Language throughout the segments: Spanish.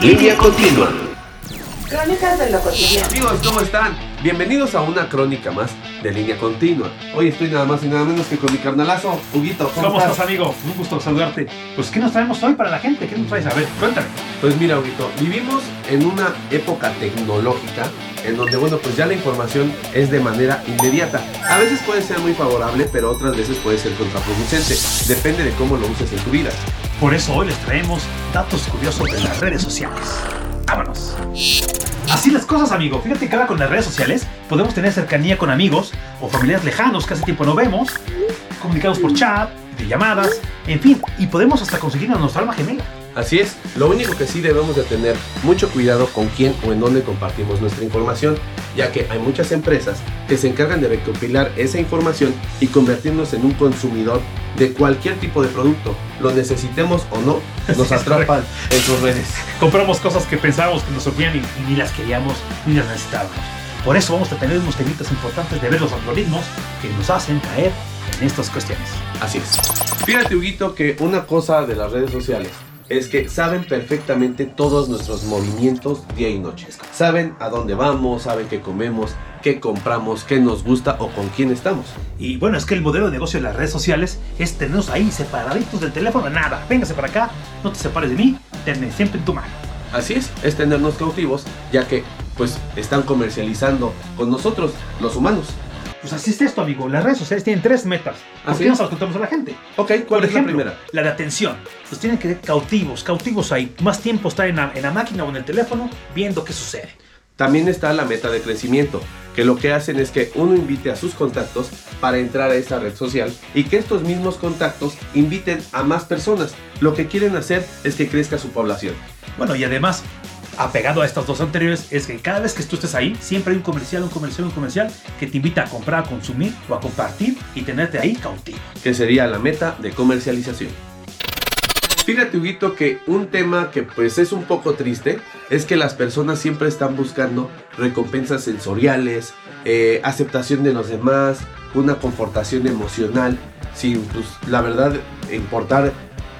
Línea continua. Crónicas de lo cotidiano. Amigos, ¿cómo están? Bienvenidos a una crónica más de línea continua. Hoy estoy nada más y nada menos que con mi carnalazo, Huguito. ¿Cómo, ¿Cómo estás? estás, amigo? Un gusto saludarte. Pues, ¿qué nos traemos hoy para la gente? ¿Qué nos traes? A ver, cuéntame. Pues mira, Huguito, vivimos en una época tecnológica en donde, bueno, pues ya la información es de manera inmediata. A veces puede ser muy favorable, pero otras veces puede ser contraproducente. Depende de cómo lo uses en tu vida. Por eso hoy les traemos datos curiosos de las redes sociales. ¡Vámonos! Así las cosas, amigo. Fíjate que ahora con las redes sociales podemos tener cercanía con amigos o familiares lejanos que hace tiempo no vemos, comunicados por chat, de llamadas, en fin, y podemos hasta conseguir a nuestra alma gemela. Así es, lo único que sí debemos de tener mucho cuidado con quién o en dónde compartimos nuestra información, ya que hay muchas empresas que se encargan de recopilar esa información y convertirnos en un consumidor de cualquier tipo de producto, lo necesitemos o no, nos atrapan en sus redes. Compramos cosas que pensábamos que nos servían y, y ni las queríamos ni las necesitábamos. Por eso vamos a tener unos temitas importantes de ver los algoritmos que nos hacen caer en estas cuestiones. Así es. Fíjate, Huguito, que una cosa de las redes sociales es que saben perfectamente todos nuestros movimientos día y noche. Saben a dónde vamos, saben qué comemos, qué compramos, qué nos gusta o con quién estamos. Y bueno, es que el modelo de negocio de las redes sociales es tenernos ahí separaditos del teléfono. Nada, véngase para acá, no te separes de mí, tenme siempre en tu mano. Así es, es tenernos cautivos, ya que pues están comercializando con nosotros, los humanos. Pues así es esto, amigo. Las redes sociales tienen tres metas. ¿Por Así qué no se las contamos a la gente? Ok, ¿cuál Por es ejemplo, la primera? la de atención. Los tienen que cautivos, cautivos ahí. Más tiempo estar en la, en la máquina o en el teléfono viendo qué sucede. También está la meta de crecimiento, que lo que hacen es que uno invite a sus contactos para entrar a esa red social y que estos mismos contactos inviten a más personas. Lo que quieren hacer es que crezca su población. Bueno, y además, apegado a estas dos anteriores, es que cada vez que tú estés ahí, siempre hay un comercial, un comercial, un comercial que te invita a comprar, a consumir o a compartir y tenerte ahí cautivo. que sería la meta de comercialización. Fíjate, Huguito, que un tema que pues es un poco triste es que las personas siempre están buscando recompensas sensoriales, eh, aceptación de los demás, una confortación emocional, sin pues la verdad importar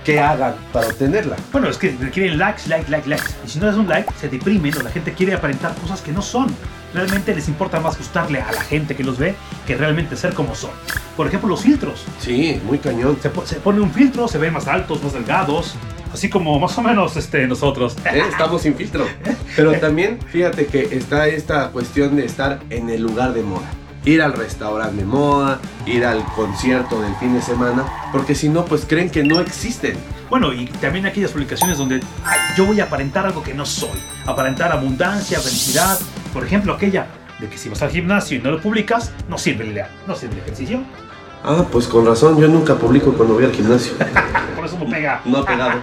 qué hagan para obtenerla. Bueno, es que quieren likes, likes, likes, likes. Y si no das un like, se deprimen o la gente quiere aparentar cosas que no son. Realmente les importa más gustarle a la gente que los ve que realmente ser como son. Por ejemplo, los filtros. Sí, muy cañón. Se, se pone un filtro, se ven más altos, más delgados. Así como más o menos este, nosotros. ¿eh? Estamos sin filtro. Pero también fíjate que está esta cuestión de estar en el lugar de moda. Ir al restaurante de moda, ir al concierto del fin de semana, porque si no, pues creen que no existen. Bueno, y también aquellas publicaciones donde "Ay, yo voy a aparentar algo que no soy. Aparentar abundancia, felicidad. Por ejemplo, aquella de que si vas al gimnasio y no lo publicas, no sirve el, no sirve el ejercicio. Ah, pues con razón, yo nunca publico cuando voy al gimnasio. Por eso no pega. No ha pegado.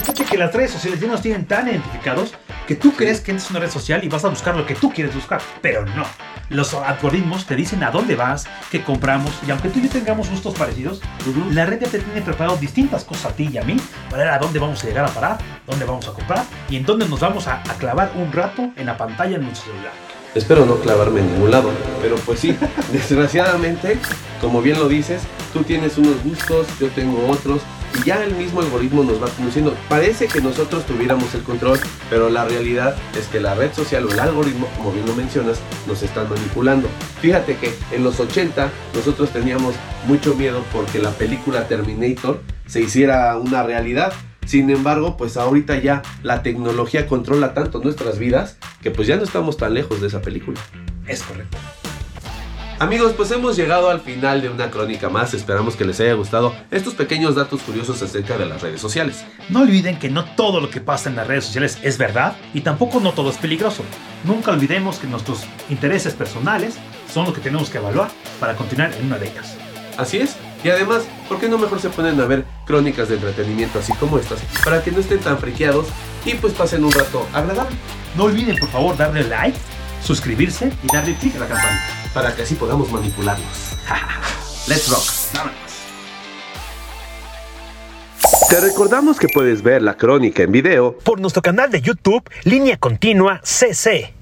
Fíjate que las redes sociales ya nos tienen tan identificados que tú crees que es una red social y vas a buscar lo que tú quieres buscar, pero no. Los algoritmos te dicen a dónde vas, qué compramos, y aunque tú y yo tengamos gustos parecidos, Ujú. la red ya te tiene preparado distintas cosas a ti y a mí para ver a dónde vamos a llegar a parar, dónde vamos a comprar y en dónde nos vamos a, a clavar un rato en la pantalla en nuestro celular. Espero no clavarme en ningún lado, pero pues sí, desgraciadamente, como bien lo dices, tú tienes unos gustos, yo tengo otros, y ya el mismo algoritmo nos va conduciendo. Parece que nosotros tuviéramos el control, pero la realidad es que la red social o el algoritmo, como bien lo mencionas, nos están manipulando. Fíjate que en los 80 nosotros teníamos mucho miedo porque la película Terminator se hiciera una realidad. Sin embargo, pues ahorita ya la tecnología controla tanto nuestras vidas que pues ya no estamos tan lejos de esa película. Es correcto. Amigos, pues hemos llegado al final de una crónica más. Esperamos que les haya gustado estos pequeños datos curiosos acerca de las redes sociales. No olviden que no todo lo que pasa en las redes sociales es verdad y tampoco no todo es peligroso. Nunca olvidemos que nuestros intereses personales son los que tenemos que evaluar para continuar en una de ellas. Así es. Y además, ¿por qué no mejor se ponen a ver crónicas de entretenimiento así como estas? Para que no estén tan friqueados y pues pasen un rato agradable. No olviden por favor darle like, suscribirse y darle clic a la campanita. Para que así podamos manipularlos. Let's rock. Vámonos. Te recordamos que puedes ver la crónica en video Por nuestro canal de YouTube, Línea Continua CC.